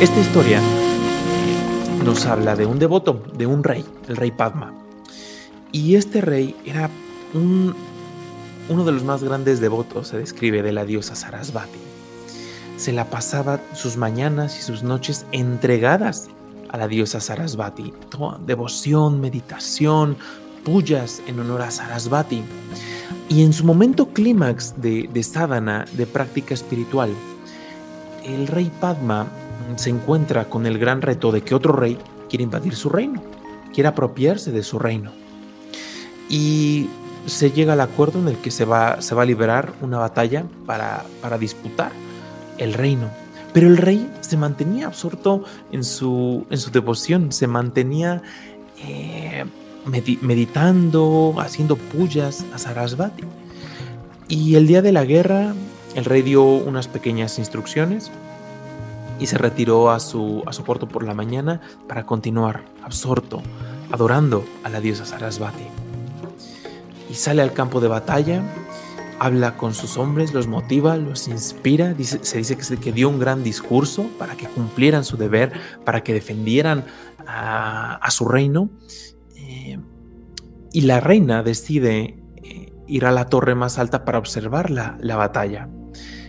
Esta historia nos habla de un devoto, de un rey, el rey Padma. Y este rey era un, uno de los más grandes devotos, se describe, de la diosa Sarasvati. Se la pasaba sus mañanas y sus noches entregadas a la diosa Sarasvati. Toda devoción, meditación, puyas en honor a Sarasvati. Y en su momento clímax de, de sadhana, de práctica espiritual, el rey Padma se encuentra con el gran reto de que otro rey quiere invadir su reino, quiere apropiarse de su reino. Y se llega al acuerdo en el que se va, se va a liberar una batalla para, para disputar el reino. Pero el rey se mantenía absorto en su, en su devoción, se mantenía eh, meditando, haciendo pullas a Sarasvati. Y el día de la guerra, el rey dio unas pequeñas instrucciones y se retiró a su, a su puerto por la mañana para continuar absorto, adorando a la diosa Sarasvati. Y sale al campo de batalla habla con sus hombres, los motiva, los inspira. se dice que, dio un gran discurso para que cumplieran su deber, para que defendieran a, su reino. Eh, y la reina decide eh, ir a la torre más alta para observar la, la, batalla.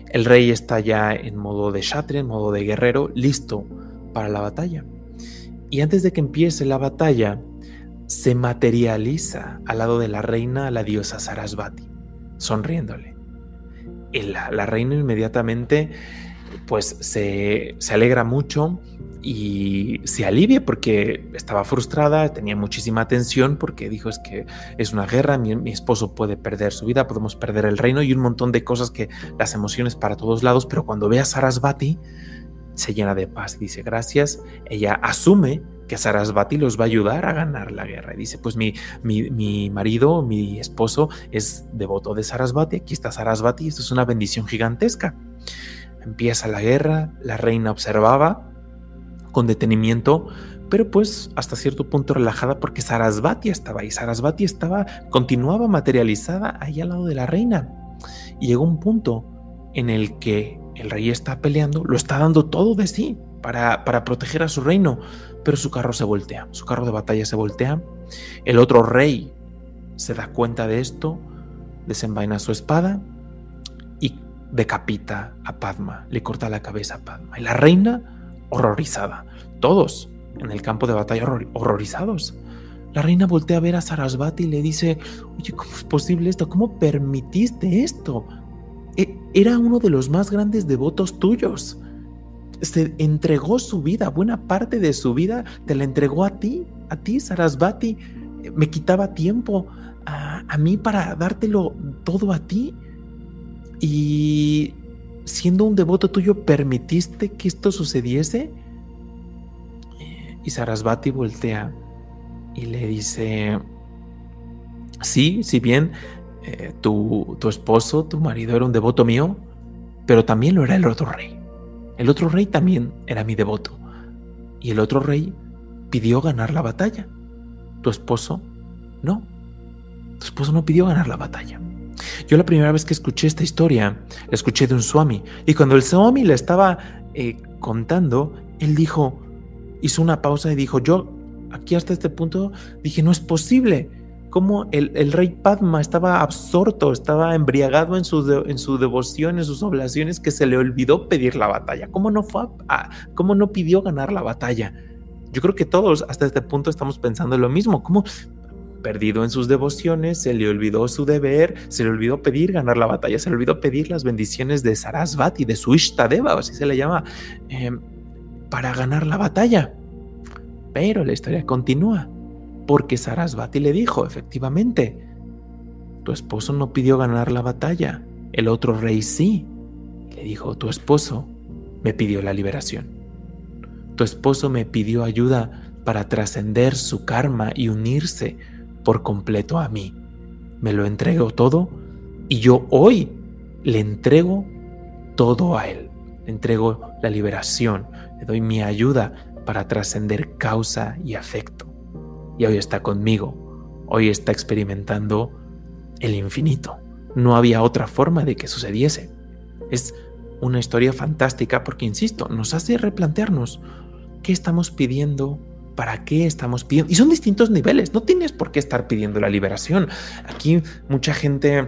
El rey está ya en modo de shatre, en modo de guerrero, listo para la batalla. Y antes de que empiece la batalla, se materializa al lado de la reina la diosa Sarasvati sonriéndole. Y la, reina inmediatamente pues se, alegra mucho y se alivia porque estaba frustrada, tenía muchísima tensión porque dijo es que es una guerra, mi, mi, esposo puede perder su vida, podemos perder el reino y un montón de cosas que las emociones para todos lados, pero cuando ve a Sarasvati se llena de paz y dice gracias, ella asume que Sarasvati los va a ayudar a ganar la guerra. Y dice, pues mi, mi, marido, mi esposo es devoto de Sarasvati, aquí está Sarasvati, esto es una bendición gigantesca. Empieza la guerra, la reina observaba con detenimiento, pero pues hasta cierto punto relajada porque Sarasvati estaba ahí, Sarasvati estaba, continuaba materializada ahí al lado de la reina. Y llegó un punto en el que el rey está peleando, lo está dando todo de sí para, para proteger a su reino, pero su carro se voltea, su carro de batalla se voltea. El otro rey se da cuenta de esto, desenvaina su espada y decapita a Padma, le corta la cabeza a Padma. Y la reina, horrorizada, todos en el campo de batalla horrorizados. La reina voltea a ver a Sarasvati y le dice, oye, ¿cómo es posible esto? ¿Cómo permitiste esto? E, era uno de los más grandes devotos tuyos se entregó su vida, buena parte de su vida te la entregó a ti, a ti, Sarasvati. Me quitaba tiempo a, mí para dártelo todo a ti. Y siendo un devoto tuyo, ¿permitiste que esto sucediese? Y Sarasvati voltea y le dice, sí, si bien eh, tu, tu esposo, tu marido era un devoto mío, pero también lo era el otro rey. El otro rey también era mi devoto. Y el otro rey pidió ganar la batalla. Tu esposo no. Tu esposo no pidió ganar la batalla. Yo la primera vez que escuché esta historia, la escuché de un swami. Y cuando el swami la estaba eh, contando, él dijo, hizo una pausa y dijo, yo aquí hasta este punto dije, no es posible cómo el, rey Padma estaba absorto, estaba embriagado en su, en su devoción, en sus oblaciones, que se le olvidó pedir la batalla. ¿Cómo no, ¿Cómo no pidió ganar la batalla? Yo creo que todos hasta este punto estamos pensando lo mismo. ¿Cómo perdido en sus devociones, se le olvidó su deber, se le olvidó pedir ganar la batalla, se le olvidó pedir las bendiciones de Sarasvati, de su Ishtadeva, así se le llama, em, para ganar la batalla? Pero la historia continúa porque Sarasvati le dijo, efectivamente, tu esposo no pidió ganar la batalla, el otro rey sí. Le dijo, tu esposo me pidió la liberación. Tu esposo me pidió ayuda para trascender su karma y unirse por completo a mí. Me lo entregó todo y yo hoy le entrego todo a él. Le entrego la liberación, le doy mi ayuda para trascender causa y afecto y hoy está conmigo, hoy está experimentando el infinito. No había otra forma de que sucediese. Es una historia fantástica porque, insisto, nos hace replantearnos qué estamos pidiendo, para qué estamos pidiendo. Y son distintos niveles, no tienes por qué estar pidiendo la liberación. Aquí mucha gente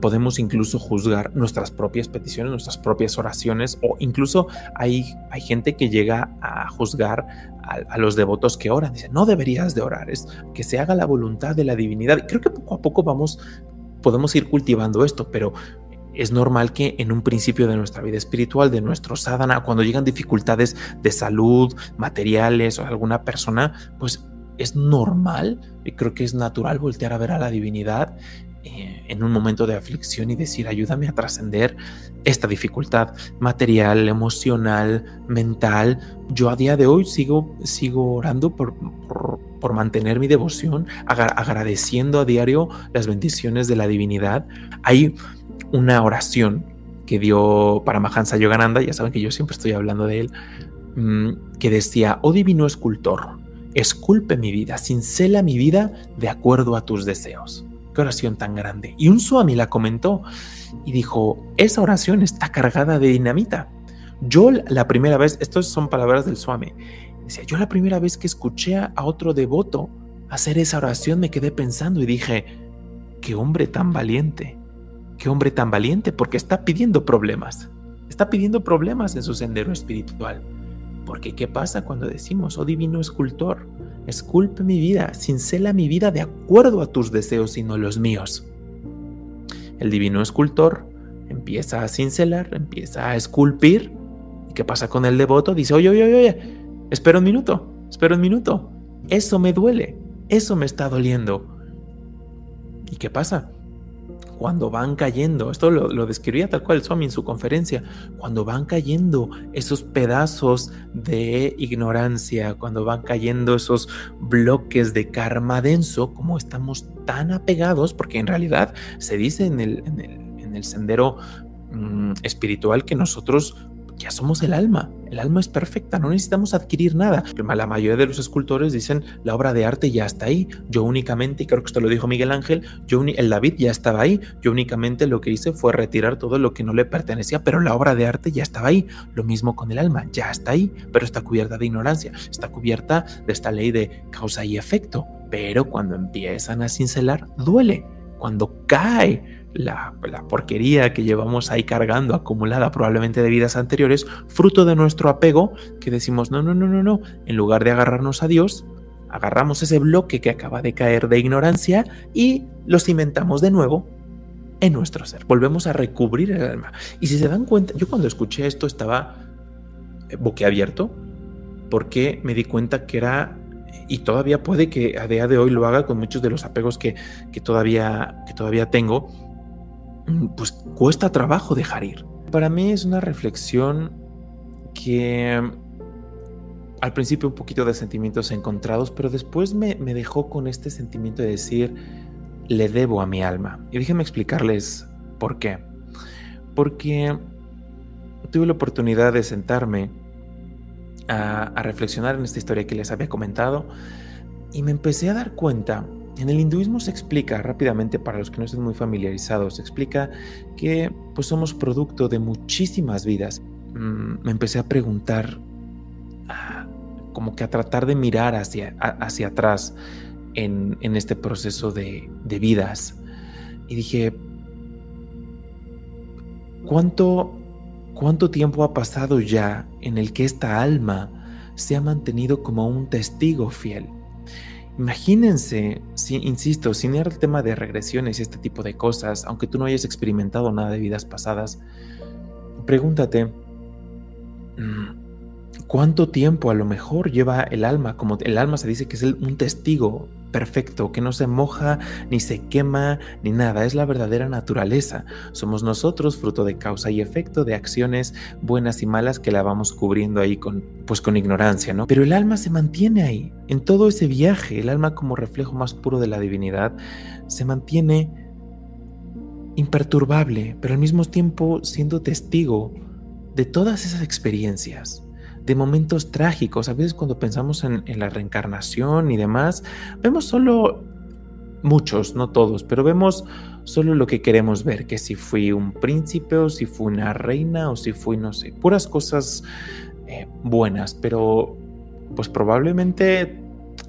podemos incluso juzgar nuestras propias peticiones, nuestras propias oraciones, o incluso hay, hay gente que llega a juzgar a, los devotos que oran. Dice, no deberías de orar, es que se haga la voluntad de la divinidad. Creo que poco a poco vamos, podemos ir cultivando esto, pero es normal que en un principio de nuestra vida espiritual, de nuestro sadhana, cuando llegan dificultades de salud, materiales o alguna persona, pues es normal y creo que es natural voltear a ver a la divinidad eh, en un momento de aflicción y decir, ayúdame a trascender esta dificultad material, emocional, mental. Yo a día de hoy sigo, sigo orando por, por, mantener mi devoción, agradeciendo a diario las bendiciones de la divinidad. Hay una oración que dio para Mahansa Yogananda, ya saben que yo siempre estoy hablando de él, mm, que decía, oh divino escultor, esculpe mi vida, cincela mi vida de acuerdo a tus deseos. Qué oración tan grande. Y un Swami la comentó y dijo, esa oración está cargada de dinamita. Yo la primera vez, estas son palabras del Swami, decía, yo la primera vez que escuché a otro devoto hacer esa oración me quedé pensando y dije, qué hombre tan valiente, qué hombre tan valiente porque está pidiendo problemas, está pidiendo problemas en su sendero espiritual. Porque ¿qué pasa cuando decimos, oh divino escultor, esculpe mi vida, cincela mi vida de acuerdo a tus deseos y no los míos? El divino escultor empieza a cincelar, empieza a esculpir. ¿Y qué pasa con el devoto? Dice, oye, oye, oye, espera un minuto, espera un minuto. Eso me duele, eso me está doliendo. ¿Y qué pasa? Cuando van cayendo, esto lo, describía tal cual Swami en su conferencia, cuando van cayendo esos pedazos de ignorancia, cuando van cayendo esos bloques de karma denso, como estamos tan apegados, porque en realidad se dice en el, en el, sendero mm, espiritual que nosotros ya somos el alma. El alma es perfecta, no necesitamos adquirir nada. La mayoría de los escultores dicen la obra de arte ya está ahí. Yo únicamente, y creo que esto lo dijo Miguel Ángel, yo el David ya estaba ahí. Yo únicamente lo que hice fue retirar todo lo que no le pertenecía, pero la obra de arte ya estaba ahí. Lo mismo con el alma, ya está ahí, pero está cubierta de ignorancia, está cubierta de esta ley de causa y efecto. Pero cuando empiezan a cincelar, duele. Cuando cae la, porquería que llevamos ahí cargando, acumulada probablemente de vidas anteriores, fruto de nuestro apego, que decimos, no, no, no, no, no, en lugar de agarrarnos a Dios, agarramos ese bloque que acaba de caer de ignorancia y lo cimentamos de nuevo en nuestro ser. Volvemos a recubrir el alma. Y si se dan cuenta, yo cuando escuché esto estaba eh, boquiabierto porque me di cuenta que era y todavía puede que a día de hoy lo haga con muchos de los apegos que, que, todavía, que todavía tengo, pues cuesta trabajo dejar ir. Para mí es una reflexión que al principio un poquito de sentimientos encontrados, pero después me, dejó con este sentimiento de decir, le debo a mi alma. Y déjenme explicarles por qué. Porque tuve la oportunidad de sentarme a, a reflexionar en esta historia que les había comentado y me empecé a dar cuenta en el hinduismo se explica rápidamente, para los que no estén muy familiarizados, se explica que pues somos producto de muchísimas vidas. Mm, me empecé a preguntar, como que a tratar de mirar hacia, hacia atrás en, este proceso de, de vidas. Y dije, ¿cuánto, ¿cuánto tiempo ha pasado ya en el que esta alma se ha mantenido como un testigo fiel? Imagínense, si, insisto, sin ir al tema de regresiones y este tipo de cosas, aunque tú no hayas experimentado nada de vidas pasadas, pregúntate, mm, ¿cuánto tiempo a lo mejor lleva el alma? Como el alma se dice que es un testigo perfecto, que no se moja, ni se quema, ni nada. Es la verdadera naturaleza. Somos nosotros, fruto de causa y efecto de acciones buenas y malas que la vamos cubriendo ahí con, pues con ignorancia, ¿no? Pero el alma se mantiene ahí. En todo ese viaje, el alma como reflejo más puro de la divinidad, se mantiene imperturbable, pero al mismo tiempo siendo testigo de todas esas experiencias de momentos trágicos. A veces cuando pensamos en, la reencarnación y demás, vemos solo muchos, no todos, pero vemos solo lo que queremos ver, que si fui un príncipe o si fui una reina o si fui, no sé, puras cosas eh, buenas, pero pues probablemente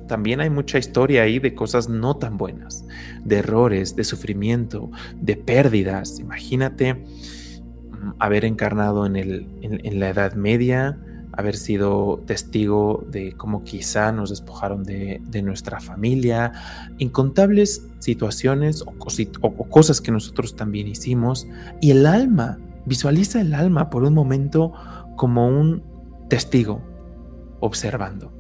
también hay mucha historia ahí de cosas no tan buenas, de errores, de sufrimiento, de pérdidas. Imagínate mm, haber encarnado en, el, en la Edad Media, haber sido testigo de cómo quizá nos despojaron de, nuestra familia, incontables situaciones o, o, cosas que nosotros también hicimos, y el alma, visualiza el alma por un momento como un testigo, observando,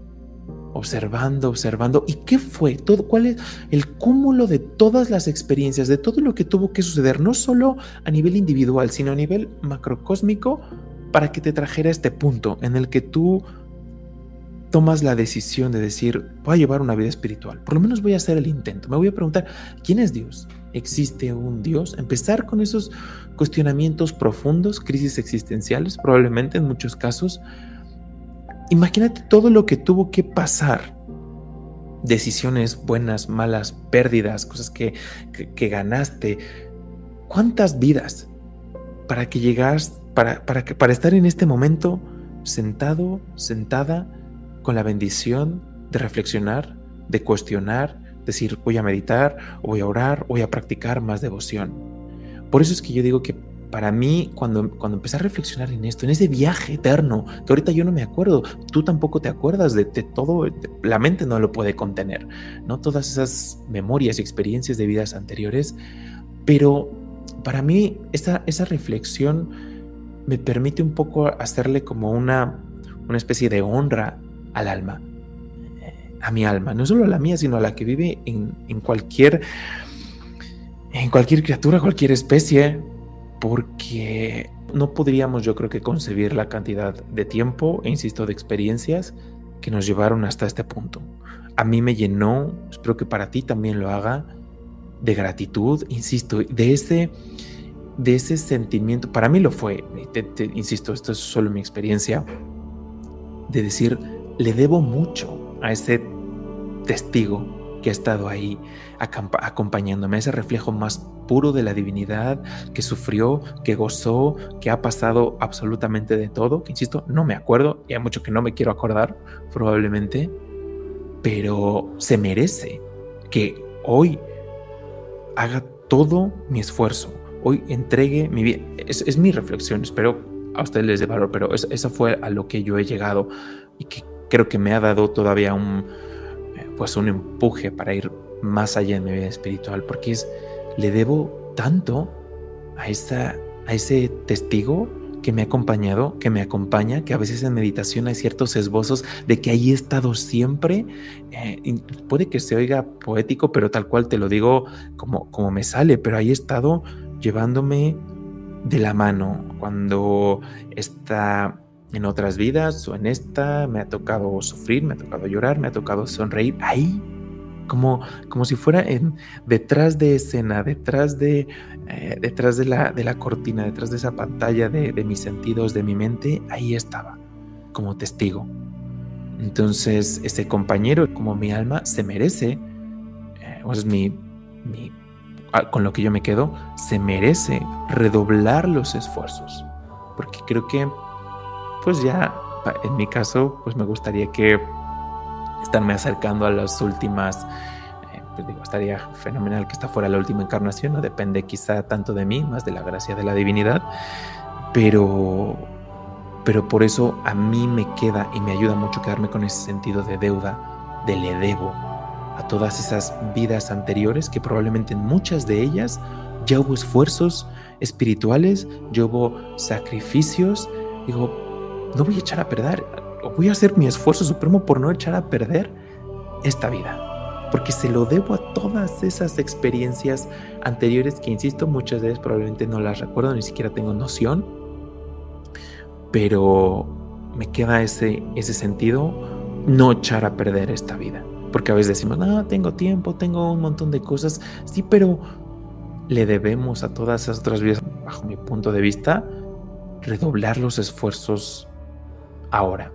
observando, observando. ¿Y qué fue? Todo, ¿Cuál es el cúmulo de todas las experiencias, de todo lo que tuvo que suceder, no solo a nivel individual, sino a nivel macrocósmico? Para que te trajera este punto en el que tú tomas la decisión de decir, voy a llevar una vida espiritual, por lo menos voy a hacer el intento, me voy a preguntar, ¿quién es Dios? ¿Existe un Dios? Empezar con esos cuestionamientos profundos, crisis existenciales, probablemente en muchos casos. Imagínate todo lo que tuvo que pasar. Decisiones buenas, malas, pérdidas, cosas que, que, ganaste. ¿Cuántas vidas para que llegas para, para, para estar en este momento sentado, sentada, con la bendición de reflexionar, de cuestionar, decir voy a meditar, voy a orar, voy a practicar más devoción. Por eso es que yo digo que para mí, cuando, cuando empecé a reflexionar en esto, en ese viaje eterno, que ahorita yo no me acuerdo, tú tampoco te acuerdas de, todo, la mente no lo puede contener, ¿no? Todas esas memorias y experiencias de vidas anteriores, pero para mí esa, esa reflexión me permite un poco hacerle como una, una especie de honra al alma, a mi alma, no solo a la mía, sino a la que vive en, en cualquier, en cualquier criatura, cualquier especie, porque no podríamos yo creo que concebir la cantidad de tiempo, e insisto, de experiencias que nos llevaron hasta este punto. A mí me llenó, espero que para ti también lo haga, de gratitud, insisto, de ese de ese sentimiento, para mí lo fue, insisto, esto es solo mi experiencia, de decir, le debo mucho a ese testigo que ha estado ahí acompañándome, ese reflejo más puro de la divinidad, que sufrió, que gozó, que ha pasado absolutamente de todo, que insisto, no me acuerdo, y hay mucho que no me quiero acordar, probablemente, pero se merece que hoy haga todo mi esfuerzo, hoy entregue mi vida. Es, mi reflexión, espero a ustedes les dé valor, pero eso, fue a lo que yo he llegado y que creo que me ha dado todavía un, eh, pues un empuje para ir más allá en mi vida espiritual, porque es, le debo tanto a, esa, a ese testigo que me ha acompañado, que me acompaña, que a veces en meditación hay ciertos esbozos de que ahí he estado siempre. Eh, puede que se oiga poético, pero tal cual te lo digo como, como me sale, pero ahí he estado llevándome de la mano cuando está en otras vidas o en esta me ha tocado sufrir, me ha tocado llorar, me ha tocado sonreír ahí como, como si fuera en, detrás de escena, detrás de, eh, detrás de la, de la cortina, detrás de esa pantalla de, mis sentidos, de mi mente, ahí estaba, como testigo. Entonces, ese compañero, como mi alma, se merece, eh, o es mi con lo que yo me quedo, se merece redoblar los esfuerzos. Porque creo que, pues ya, en mi caso, pues me gustaría que estarme acercando a las últimas, eh, pues digo, estaría fenomenal que esta fuera la última encarnación, no depende quizá tanto de mí, más de la gracia de la divinidad, pero, pero por eso a mí me queda y me ayuda mucho quedarme con ese sentido de deuda, de le debo a todas esas vidas anteriores, que probablemente en muchas de ellas ya hubo esfuerzos espirituales, ya hubo sacrificios. Digo, no voy a echar a perder, voy a hacer mi esfuerzo supremo por no echar a perder esta vida. Porque se lo debo a todas esas experiencias anteriores que, insisto, muchas ellas probablemente no las recuerdo, ni siquiera tengo noción. Pero me queda ese, ese sentido, no echar a perder esta vida. Porque a veces decimos, no, tengo tiempo, tengo un montón de cosas. Sí, pero le debemos a todas esas otras vidas, bajo mi punto de vista, redoblar los esfuerzos ahora.